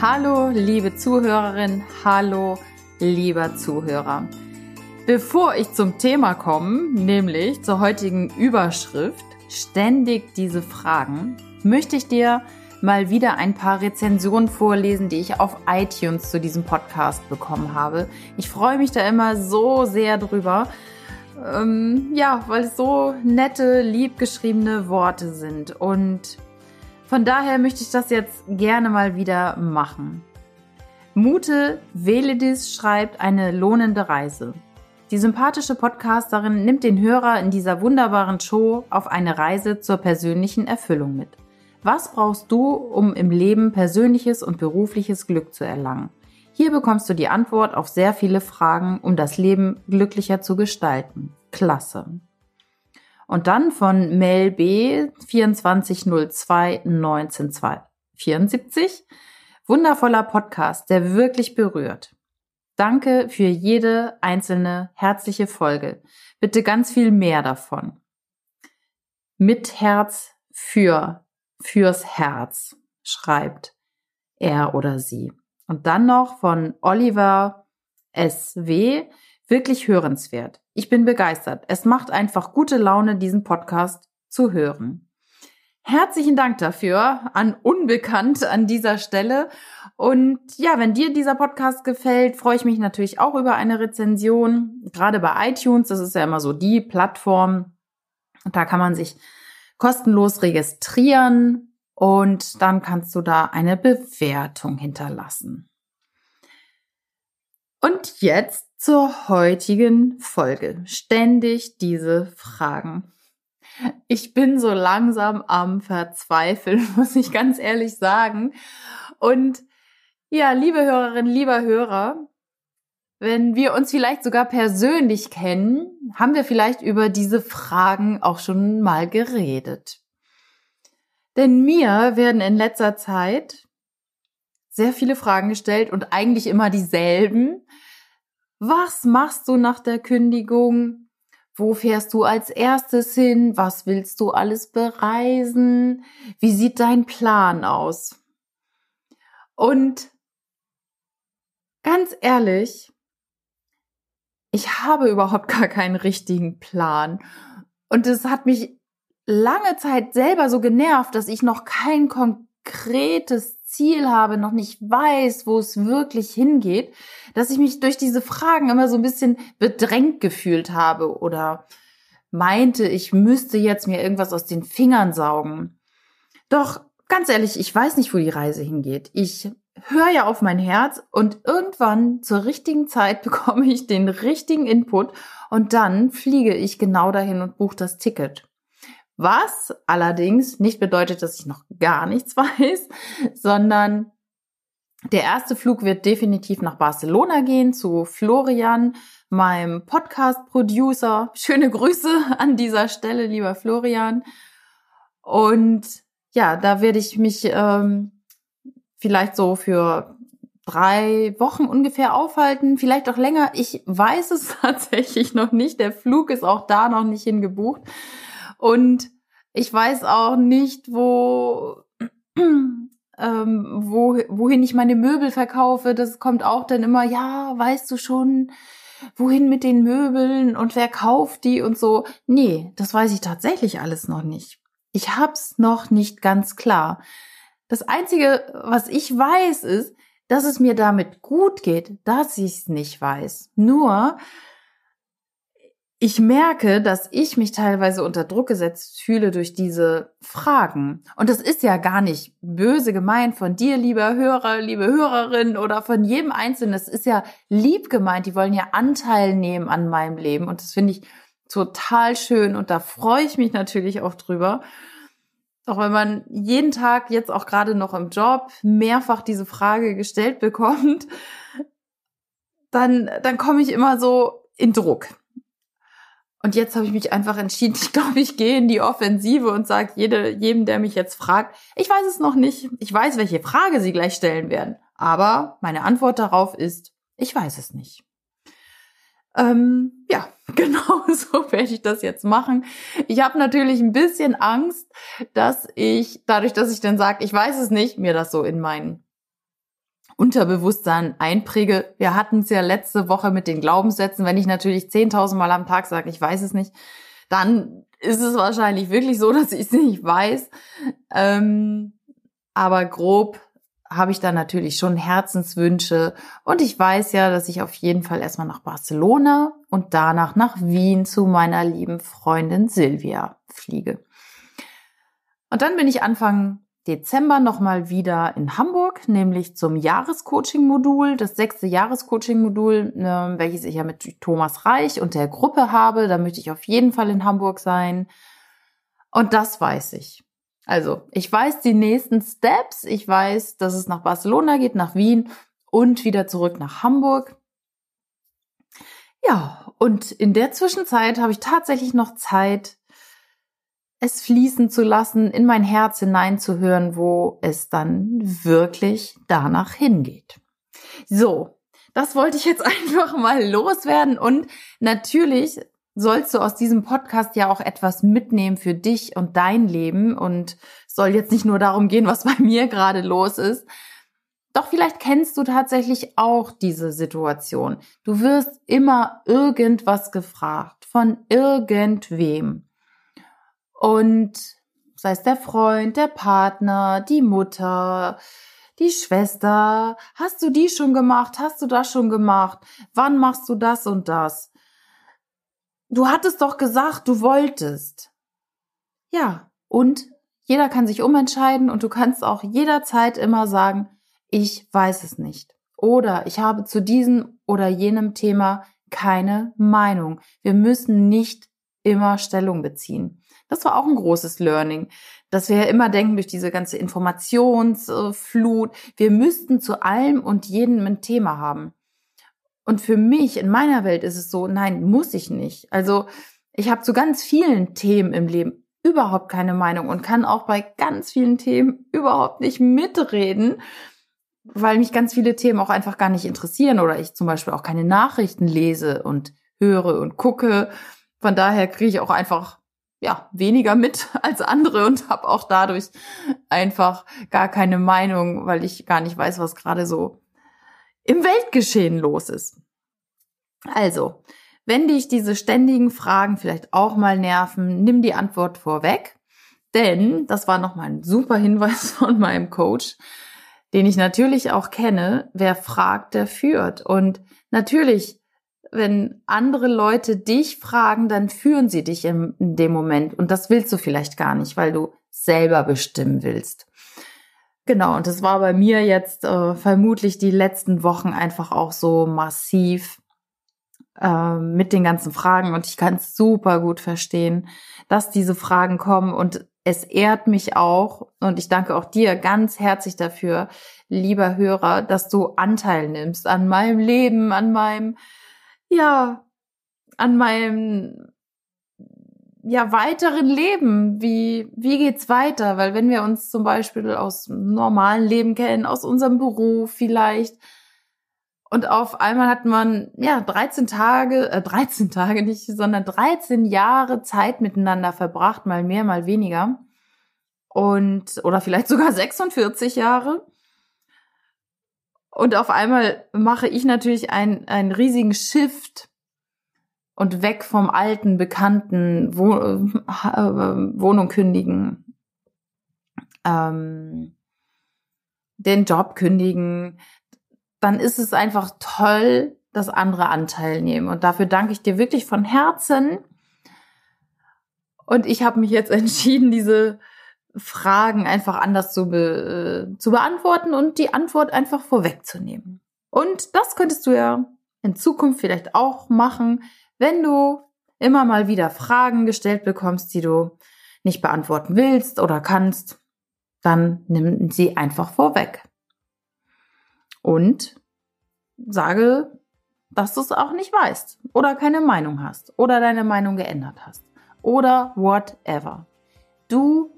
Hallo, liebe Zuhörerin, hallo, lieber Zuhörer. Bevor ich zum Thema komme, nämlich zur heutigen Überschrift, ständig diese Fragen, möchte ich dir mal wieder ein paar Rezensionen vorlesen, die ich auf iTunes zu diesem Podcast bekommen habe. Ich freue mich da immer so sehr drüber. Ähm, ja, weil es so nette, liebgeschriebene Worte sind. Und von daher möchte ich das jetzt gerne mal wieder machen. Mute Veledis schreibt eine lohnende Reise. Die sympathische Podcasterin nimmt den Hörer in dieser wunderbaren Show auf eine Reise zur persönlichen Erfüllung mit. Was brauchst du, um im Leben persönliches und berufliches Glück zu erlangen? Hier bekommst du die Antwort auf sehr viele Fragen, um das Leben glücklicher zu gestalten. Klasse. Und dann von Mel B 2402 1974. Wundervoller Podcast, der wirklich berührt. Danke für jede einzelne herzliche Folge. Bitte ganz viel mehr davon. Mit Herz für fürs Herz, schreibt er oder sie. Und dann noch von Oliver SW, wirklich hörenswert. Ich bin begeistert. Es macht einfach gute Laune, diesen Podcast zu hören. Herzlichen Dank dafür an Unbekannt an dieser Stelle. Und ja, wenn dir dieser Podcast gefällt, freue ich mich natürlich auch über eine Rezension. Gerade bei iTunes, das ist ja immer so die Plattform. Da kann man sich kostenlos registrieren und dann kannst du da eine Bewertung hinterlassen. Und jetzt zur heutigen Folge. Ständig diese Fragen. Ich bin so langsam am Verzweifeln, muss ich ganz ehrlich sagen. Und ja, liebe Hörerinnen, lieber Hörer, wenn wir uns vielleicht sogar persönlich kennen, haben wir vielleicht über diese Fragen auch schon mal geredet. Denn mir werden in letzter Zeit sehr viele Fragen gestellt und eigentlich immer dieselben. Was machst du nach der Kündigung? Wo fährst du als erstes hin? Was willst du alles bereisen? Wie sieht dein Plan aus? Und ganz ehrlich, ich habe überhaupt gar keinen richtigen Plan. Und es hat mich lange Zeit selber so genervt, dass ich noch kein konkretes Ziel habe, noch nicht weiß, wo es wirklich hingeht, dass ich mich durch diese Fragen immer so ein bisschen bedrängt gefühlt habe oder meinte, ich müsste jetzt mir irgendwas aus den Fingern saugen. Doch ganz ehrlich, ich weiß nicht, wo die Reise hingeht. Ich höre ja auf mein Herz und irgendwann zur richtigen Zeit bekomme ich den richtigen Input und dann fliege ich genau dahin und buche das Ticket. Was allerdings nicht bedeutet, dass ich noch gar nichts weiß, sondern der erste Flug wird definitiv nach Barcelona gehen zu Florian, meinem Podcast-Producer. Schöne Grüße an dieser Stelle, lieber Florian. Und ja, da werde ich mich ähm, vielleicht so für drei Wochen ungefähr aufhalten, vielleicht auch länger. Ich weiß es tatsächlich noch nicht. Der Flug ist auch da noch nicht hingebucht. Und ich weiß auch nicht, wo, ähm, wo, wohin ich meine Möbel verkaufe. Das kommt auch dann immer, ja, weißt du schon, wohin mit den Möbeln und wer kauft die und so. Nee, das weiß ich tatsächlich alles noch nicht. Ich hab's noch nicht ganz klar. Das Einzige, was ich weiß, ist, dass es mir damit gut geht, dass ich es nicht weiß. Nur, ich merke, dass ich mich teilweise unter Druck gesetzt fühle durch diese Fragen. Und das ist ja gar nicht böse gemeint von dir, lieber Hörer, liebe Hörerin oder von jedem Einzelnen. Das ist ja lieb gemeint. Die wollen ja Anteil nehmen an meinem Leben. Und das finde ich total schön. Und da freue ich mich natürlich auch drüber. Doch wenn man jeden Tag jetzt auch gerade noch im Job mehrfach diese Frage gestellt bekommt, dann, dann komme ich immer so in Druck. Und jetzt habe ich mich einfach entschieden, ich glaube, ich gehe in die Offensive und sage jede, jedem, der mich jetzt fragt, ich weiß es noch nicht. Ich weiß, welche Frage Sie gleich stellen werden. Aber meine Antwort darauf ist, ich weiß es nicht. Ähm, ja, genau so werde ich das jetzt machen. Ich habe natürlich ein bisschen Angst, dass ich, dadurch, dass ich dann sage, ich weiß es nicht, mir das so in meinen Unterbewusstsein einpräge. Wir hatten es ja letzte Woche mit den Glaubenssätzen. Wenn ich natürlich 10.000 Mal am Tag sage, ich weiß es nicht, dann ist es wahrscheinlich wirklich so, dass ich es nicht weiß. Ähm, aber grob habe ich da natürlich schon Herzenswünsche. Und ich weiß ja, dass ich auf jeden Fall erstmal nach Barcelona und danach nach Wien zu meiner lieben Freundin Silvia fliege. Und dann bin ich Anfang Dezember nochmal wieder in Hamburg, nämlich zum Jahrescoaching-Modul, das sechste Jahrescoaching-Modul, äh, welches ich ja mit Thomas Reich und der Gruppe habe. Da möchte ich auf jeden Fall in Hamburg sein. Und das weiß ich. Also, ich weiß die nächsten Steps. Ich weiß, dass es nach Barcelona geht, nach Wien und wieder zurück nach Hamburg. Ja, und in der Zwischenzeit habe ich tatsächlich noch Zeit, es fließen zu lassen, in mein Herz hineinzuhören, wo es dann wirklich danach hingeht. So, das wollte ich jetzt einfach mal loswerden und natürlich sollst du aus diesem Podcast ja auch etwas mitnehmen für dich und dein Leben und soll jetzt nicht nur darum gehen, was bei mir gerade los ist. Doch vielleicht kennst du tatsächlich auch diese Situation. Du wirst immer irgendwas gefragt von irgendwem. Und sei es der Freund, der Partner, die Mutter, die Schwester, hast du die schon gemacht? Hast du das schon gemacht? Wann machst du das und das? Du hattest doch gesagt, du wolltest. Ja, und jeder kann sich umentscheiden und du kannst auch jederzeit immer sagen, ich weiß es nicht. Oder ich habe zu diesem oder jenem Thema keine Meinung. Wir müssen nicht immer Stellung beziehen. Das war auch ein großes Learning, dass wir ja immer denken durch diese ganze Informationsflut, wir müssten zu allem und jedem ein Thema haben. Und für mich in meiner Welt ist es so, nein, muss ich nicht. Also ich habe zu ganz vielen Themen im Leben überhaupt keine Meinung und kann auch bei ganz vielen Themen überhaupt nicht mitreden, weil mich ganz viele Themen auch einfach gar nicht interessieren oder ich zum Beispiel auch keine Nachrichten lese und höre und gucke. Von daher kriege ich auch einfach ja, weniger mit als andere und habe auch dadurch einfach gar keine Meinung, weil ich gar nicht weiß, was gerade so im Weltgeschehen los ist. Also, wenn dich diese ständigen Fragen vielleicht auch mal nerven, nimm die Antwort vorweg, denn das war nochmal ein super Hinweis von meinem Coach, den ich natürlich auch kenne, wer fragt, der führt. Und natürlich wenn andere Leute dich fragen, dann führen sie dich in, in dem Moment. Und das willst du vielleicht gar nicht, weil du selber bestimmen willst. Genau, und das war bei mir jetzt äh, vermutlich die letzten Wochen einfach auch so massiv äh, mit den ganzen Fragen. Und ich kann es super gut verstehen, dass diese Fragen kommen. Und es ehrt mich auch, und ich danke auch dir ganz herzlich dafür, lieber Hörer, dass du Anteil nimmst an meinem Leben, an meinem ja, an meinem ja weiteren Leben. Wie wie geht's weiter? Weil wenn wir uns zum Beispiel aus normalen Leben kennen, aus unserem Beruf vielleicht und auf einmal hat man ja 13 Tage, äh, 13 Tage nicht, sondern 13 Jahre Zeit miteinander verbracht, mal mehr, mal weniger und oder vielleicht sogar 46 Jahre. Und auf einmal mache ich natürlich einen, einen riesigen Shift und weg vom alten, bekannten Woh äh, Wohnung kündigen, ähm, den Job kündigen, dann ist es einfach toll, dass andere Anteil nehmen. Und dafür danke ich dir wirklich von Herzen. Und ich habe mich jetzt entschieden, diese Fragen einfach anders zu, be, äh, zu beantworten und die Antwort einfach vorwegzunehmen. Und das könntest du ja in Zukunft vielleicht auch machen, wenn du immer mal wieder Fragen gestellt bekommst, die du nicht beantworten willst oder kannst, dann nimm sie einfach vorweg. Und sage, dass du es auch nicht weißt oder keine Meinung hast oder deine Meinung geändert hast oder whatever. Du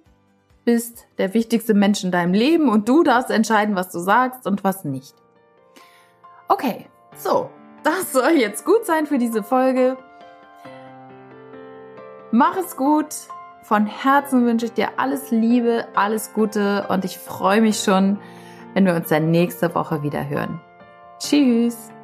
bist der wichtigste Mensch in deinem Leben und du darfst entscheiden, was du sagst und was nicht. Okay, so, das soll jetzt gut sein für diese Folge. Mach es gut. Von Herzen wünsche ich dir alles Liebe, alles Gute und ich freue mich schon, wenn wir uns dann nächste Woche wieder hören. Tschüss!